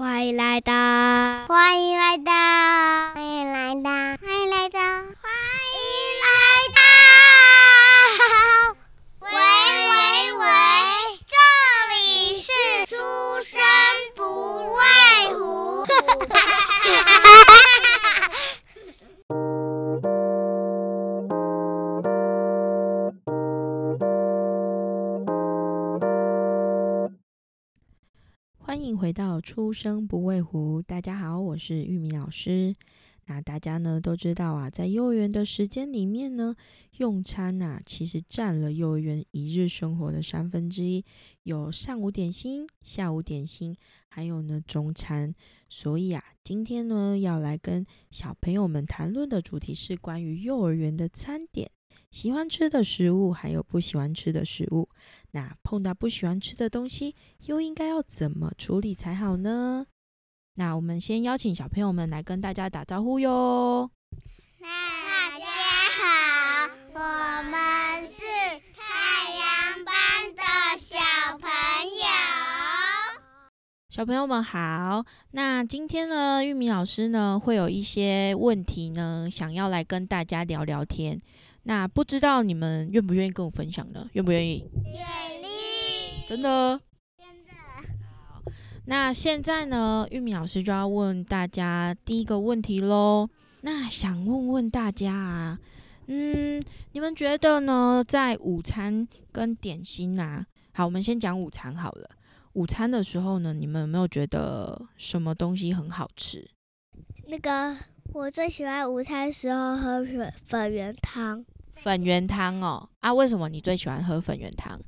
欢迎来到，欢迎来到，欢迎回到出生不畏虎。大家好，我是玉米老师。那大家呢都知道啊，在幼儿园的时间里面呢，用餐呐、其实占了幼儿园一日生活的三分之一。有上午点心、下午点心，还有呢中餐。所以啊，今天呢要来跟小朋友们谈论的主题是关于幼儿园的餐点。喜欢吃的食物，还有不喜欢吃的食物。那碰到不喜欢吃的东西，又应该要怎么处理才好呢？那我们先邀请小朋友们来跟大家打招呼哟。大家好，我们是太阳班的小朋友。小朋友们好，那今天呢，玉米老师呢会有一些问题呢，想要来跟大家聊聊天。那不知道你们愿不愿意跟我分享呢？愿不愿意？愿意。真的？真的。好，那现在呢，玉米老师就要问大家第一个问题喽。那想问问大家啊，嗯，你们觉得呢，在午餐跟点心啊，好，我们先讲午餐好了。午餐的时候呢，你们有没有觉得什么东西很好吃？那个。我最喜欢午餐时候喝粉粉圆汤。粉圆汤哦，啊，为什么你最喜欢喝粉圆汤？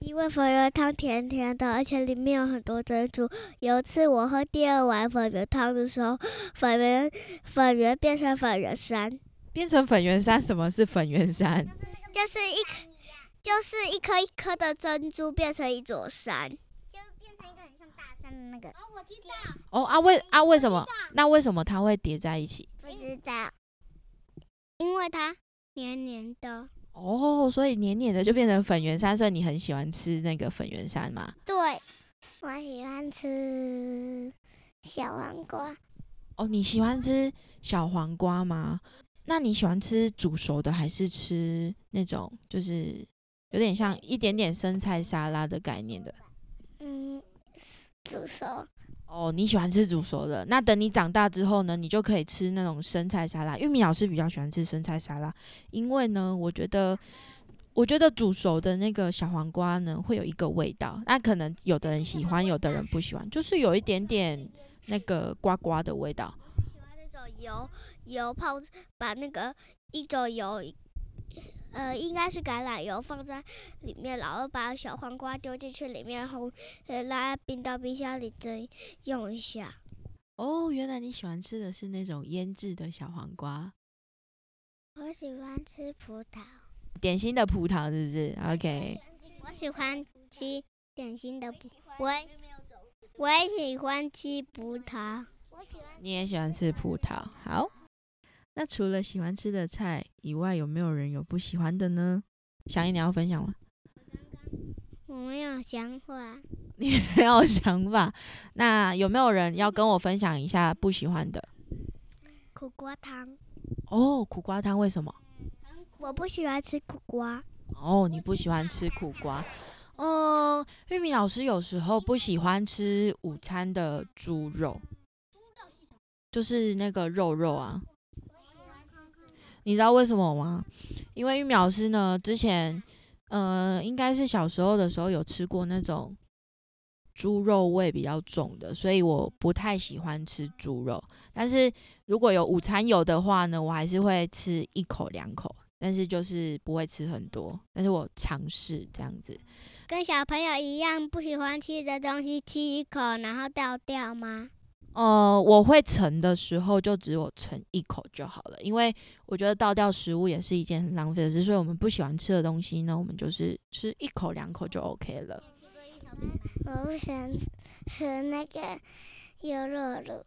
因为粉圆汤甜甜的，而且里面有很多珍珠。有一次我喝第二碗粉圆汤的时候，粉圆粉圆变成粉圆山。变成粉圆山？什么是粉圆山？就是一就是一颗一颗的珍珠变成一座山。那个哦，我知道。哦啊，为啊为什么？那为什么它会叠在一起？不知道，因为它黏黏的。哦，所以黏黏的就变成粉圆山，所以你很喜欢吃那个粉圆山吗？对，我喜欢吃小黄瓜。哦，你喜欢吃小黄瓜吗？那你喜欢吃煮熟的，还是吃那种就是有点像一点点生菜沙拉的概念的？嗯。煮熟哦，你喜欢吃煮熟的。那等你长大之后呢，你就可以吃那种生菜沙拉。玉米老师比较喜欢吃生菜沙拉，因为呢，我觉得，我觉得煮熟的那个小黄瓜呢，会有一个味道。那可能有的人喜欢，有的人不喜欢，就是有一点点那个瓜瓜的味道。喜欢那种油油泡，把那个一种油。呃，应该是橄榄油放在里面，然后把小黄瓜丢进去里面，然后呃拉冰到冰箱里再用一下。哦，原来你喜欢吃的是那种腌制的小黄瓜。我喜欢吃葡萄。点心的葡萄是不是？OK。我喜欢吃点心的葡，我也我也喜欢吃葡萄。你也喜欢吃葡萄，好。那除了喜欢吃的菜以外，有没有人有不喜欢的呢？小英，你要分享吗？我没有想法。你没有想法？那有没有人要跟我分享一下不喜欢的？苦瓜汤。哦，苦瓜汤为什么？我不喜欢吃苦瓜。哦，你不喜欢吃苦瓜？嗯，玉米老师有时候不喜欢吃午餐的猪肉，就是那个肉肉啊。你知道为什么吗？因为玉米老师呢，之前，呃，应该是小时候的时候有吃过那种猪肉味比较重的，所以我不太喜欢吃猪肉。但是如果有午餐有的话呢，我还是会吃一口两口，但是就是不会吃很多。但是我尝试这样子，跟小朋友一样，不喜欢吃的东西吃一口，然后倒掉吗？呃，我会盛的时候就只有盛一口就好了，因为我觉得倒掉食物也是一件很浪费的事，所以我们不喜欢吃的东西呢，我们就是吃一口两口就 OK 了。我不喜欢喝那个优酪乳。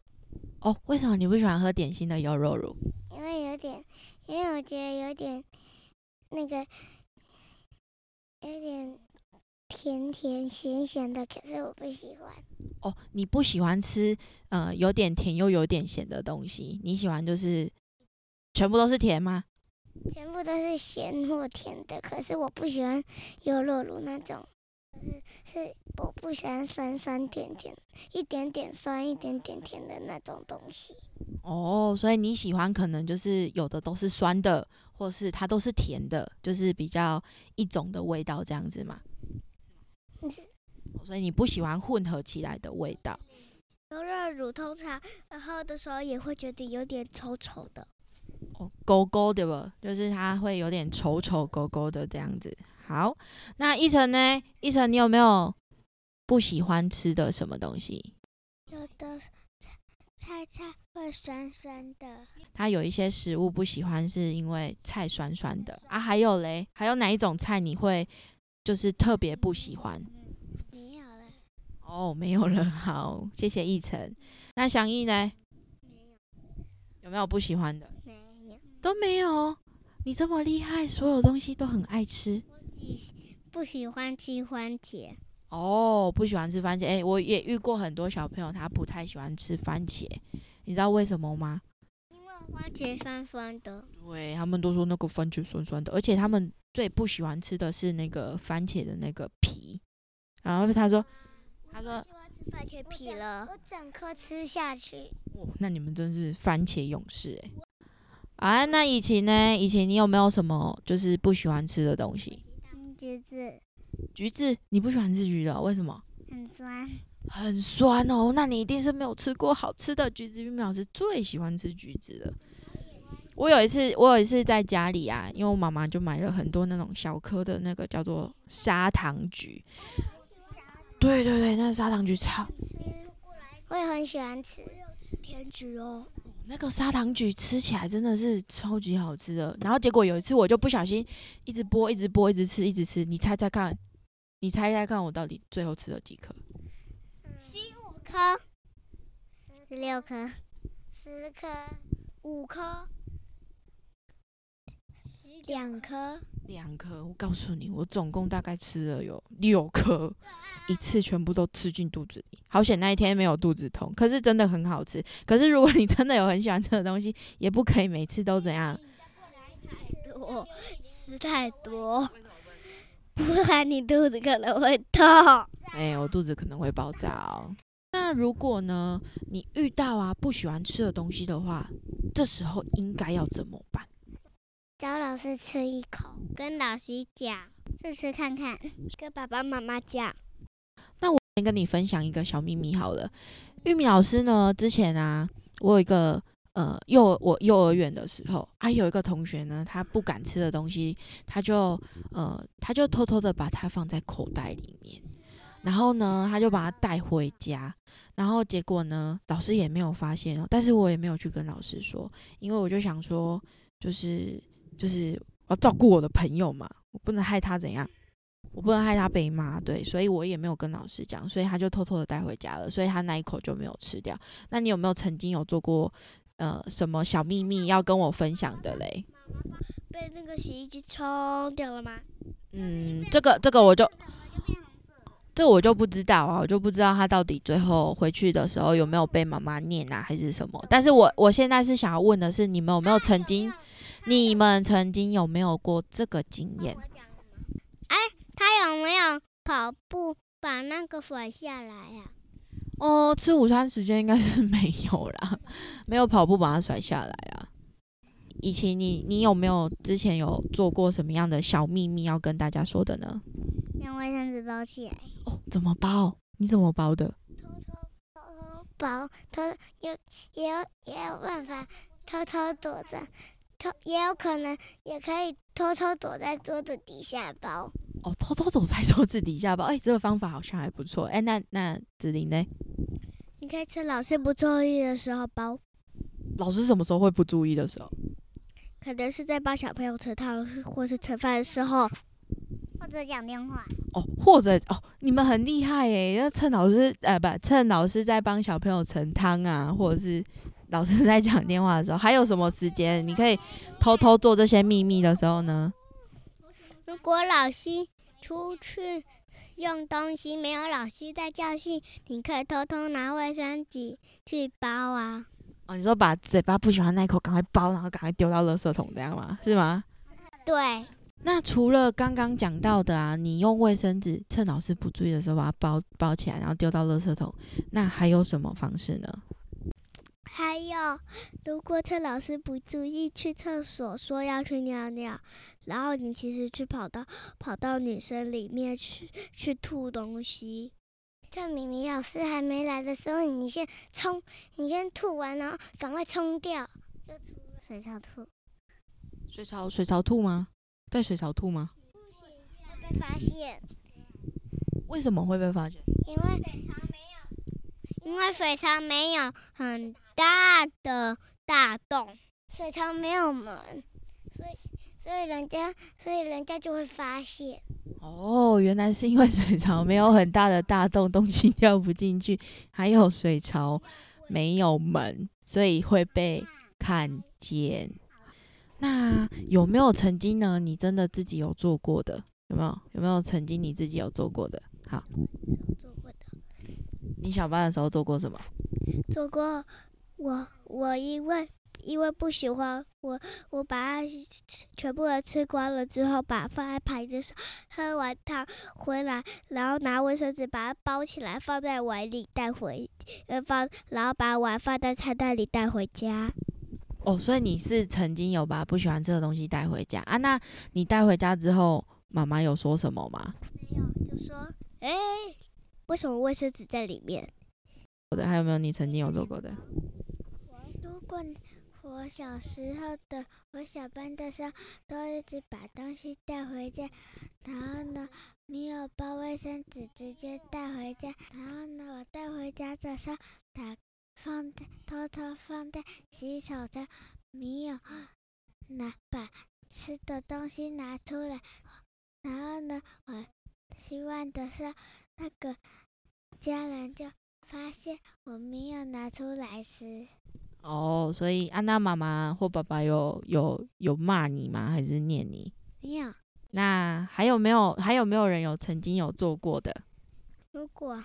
哦，为什么你不喜欢喝点心的优酪乳？因为有点，因为我觉得有点那个有点甜甜咸咸的，可是我不喜欢。哦，你不喜欢吃呃有点甜又有点咸的东西，你喜欢就是全部都是甜吗？全部都是咸或甜的，可是我不喜欢优酪乳那种，是是我不喜欢酸酸甜甜，一点点酸一点点甜的那种东西。哦，所以你喜欢可能就是有的都是酸的，或是它都是甜的，就是比较一种的味道这样子嘛。所以你不喜欢混合起来的味道。优酪乳通常喝的时候也会觉得有点稠稠的。哦，勾勾对不？就是它会有点稠稠勾勾的这样子。好，那一层呢？一层，你有没有不喜欢吃的什么东西？有的菜菜会酸酸的。他有一些食物不喜欢，是因为菜酸酸的啊。还有嘞，还有哪一种菜你会就是特别不喜欢？哦，没有了。好，谢谢奕晨。那祥义呢？没有。有没有不喜欢的？没有都没有，你这么厉害，所有东西都很爱吃。我只不喜欢吃番茄。哦，不喜欢吃番茄。哎，我也遇过很多小朋友，他不太喜欢吃番茄，你知道为什么吗？因为番茄酸酸的。对，他们都说那个番茄酸酸的，而且他们最不喜欢吃的是那个番茄的那个皮。然后他说，他说喜欢吃番茄皮了，我整颗吃下去。哦，那你们真是番茄勇士哎。啊，那以前呢？以前你有没有什么就是不喜欢吃的东西？橘子。橘子，你不喜欢吃橘子，为什么？很酸。很酸哦，那你一定是没有吃过好吃的橘子。玉米老师最喜欢吃橘子了。我有一次，我有一次在家里啊，因为我妈妈就买了很多那种小颗的那个叫做砂糖橘。对对对，那个砂糖橘超。我也很喜欢吃。甜橘哦。那个砂糖橘吃起来真的是超级好吃的，然后结果有一次我就不小心一直剥，一直剥，一直吃，一直吃。你猜猜看，你猜猜看，我到底最后吃了几颗？十五颗，十六颗，十颗，五颗，两颗，两颗。我告诉你，我总共大概吃了有六颗。一次全部都吃进肚子里，好险那一天没有肚子痛。可是真的很好吃。可是如果你真的有很喜欢吃的东西，也不可以每次都怎样。太多吃太多，不然你肚子可能会痛。哎，我肚子可能会爆炸哦。那如果呢，你遇到啊不喜欢吃的东西的话，这时候应该要怎么办？找老师吃一口，跟老师讲，试试看看，跟爸爸妈妈讲。那我先跟你分享一个小秘密好了。玉米老师呢，之前啊，我有一个呃幼我幼儿园的时候，啊有一个同学呢，他不敢吃的东西，他就呃他就偷偷的把它放在口袋里面，然后呢，他就把它带回家，然后结果呢，老师也没有发现哦，但是我也没有去跟老师说，因为我就想说，就是就是我要照顾我的朋友嘛，我不能害他怎样。我不能害他被骂，对，所以我也没有跟老师讲，所以他就偷偷的带回家了，所以他那一口就没有吃掉。那你有没有曾经有做过呃什么小秘密要跟我分享的嘞？被那个洗衣机冲掉了吗？嗯，这个这个我就这我就不知道啊，我就不知道他到底最后回去的时候有没有被妈妈念啊，还是什么？但是我我现在是想要问的是，你们有没有曾经，你们曾经有没有过这个经验？哎他有没有跑步把那个甩下来呀？哦，吃午餐时间应该是没有啦，没有跑步把它甩下来啊。以前你你有没有之前有做过什么样的小秘密要跟大家说的呢？用卫生纸包起来。哦，怎么包？你怎么包的？偷偷偷偷包，偷有也有也有办法偷偷躲着，偷也有可能也可以偷偷躲在桌子底下包。哦，偷偷躲在桌子底下包，哎、欸，这个方法好像还不错。哎、欸，那那子琳呢？你可以趁老师不注意的时候包。老师什么时候会不注意的时候？可能是在帮小朋友盛汤，或是盛饭的时候，或者讲电话。哦，或者哦，你们很厉害哎！要趁老师呃不，趁老师在帮小朋友盛汤啊，或者是老师在讲电话的时候，还有什么时间你可以偷偷做这些秘密的时候呢？如果老师出去用东西，没有老师在教室，你可以偷偷拿卫生纸去包啊。哦，你说把嘴巴不喜欢那一口赶快包，然后赶快丢到垃圾桶，这样吗？是吗？对。那除了刚刚讲到的啊，你用卫生纸趁老师不注意的时候把它包包起来，然后丢到垃圾桶，那还有什么方式呢？还有，如果趁老师不注意去厕所说要去尿尿，然后你其实去跑到跑到女生里面去去吐东西，趁明明老师还没来的时候，你先冲，你先吐完，然后赶快冲掉，就出了水槽吐。水槽水槽吐吗？在水槽吐吗？不行，会被发现。为什么会被发现？因为水槽没有，因为水槽没有很。大的大洞，水槽没有门，所以所以人家所以人家就会发现。哦，原来是因为水槽没有很大的大洞，东西掉不进去，还有水槽没有门，所以会被看见。那有没有曾经呢？你真的自己有做过的？有没有？有没有曾经你自己有做过的？好，做过的。你小班的时候做过什么？做过。我我因为因为不喜欢我我把它全部都吃光了之后，把它放在盘子上，喝完汤回来，然后拿卫生纸把它包起来，放在碗里带回，呃放，然后把碗放在菜袋里带回家。哦，所以你是曾经有把不喜欢吃的东西带回家啊？那你带回家之后，妈妈有说什么吗？没有，就说，哎，为什么卫生纸在里面？好的，还有没有你曾经有做过的？我小时候的，我小班的时候都一直把东西带回家，然后呢，没有包卫生纸直接带回家，然后呢，我带回家的时候，打放在偷偷放在洗手间，没有拿把吃的东西拿出来，然后呢，我洗碗的时候，那个家人就发现我没有拿出来吃。哦，所以安娜妈妈或爸爸有有有骂你吗？还是念你？没有。那还有没有还有没有人有曾经有做过的？如果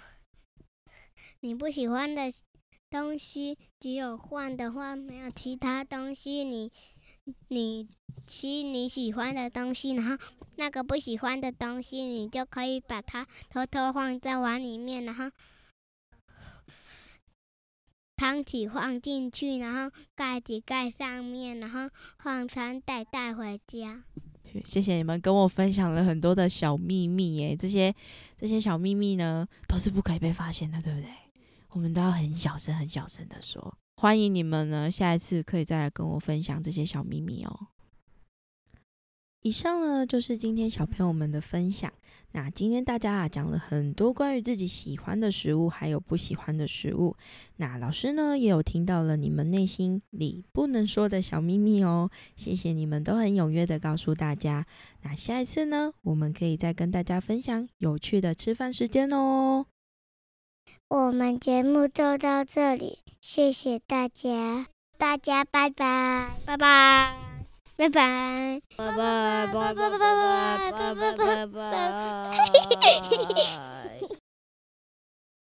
你不喜欢的东西只有换的话，没有其他东西，你你吃你喜欢的东西，然后那个不喜欢的东西，你就可以把它偷偷放在碗里面，然后。汤匙放进去，然后盖子盖上面，然后放餐袋带回家。谢谢你们跟我分享了很多的小秘密耶，这些这些小秘密呢，都是不可以被发现的，对不对？我们都要很小声、很小声的说。欢迎你们呢，下一次可以再来跟我分享这些小秘密哦。以上呢，就是今天小朋友们的分享。那今天大家啊讲了很多关于自己喜欢的食物，还有不喜欢的食物。那老师呢也有听到了你们内心里不能说的小秘密哦。谢谢你们都很踊跃的告诉大家。那下一次呢，我们可以再跟大家分享有趣的吃饭时间哦。我们节目就到这里，谢谢大家，大家拜拜，拜拜。拜拜，拜拜，拜拜，拜拜，拜拜，拜拜，拜拜。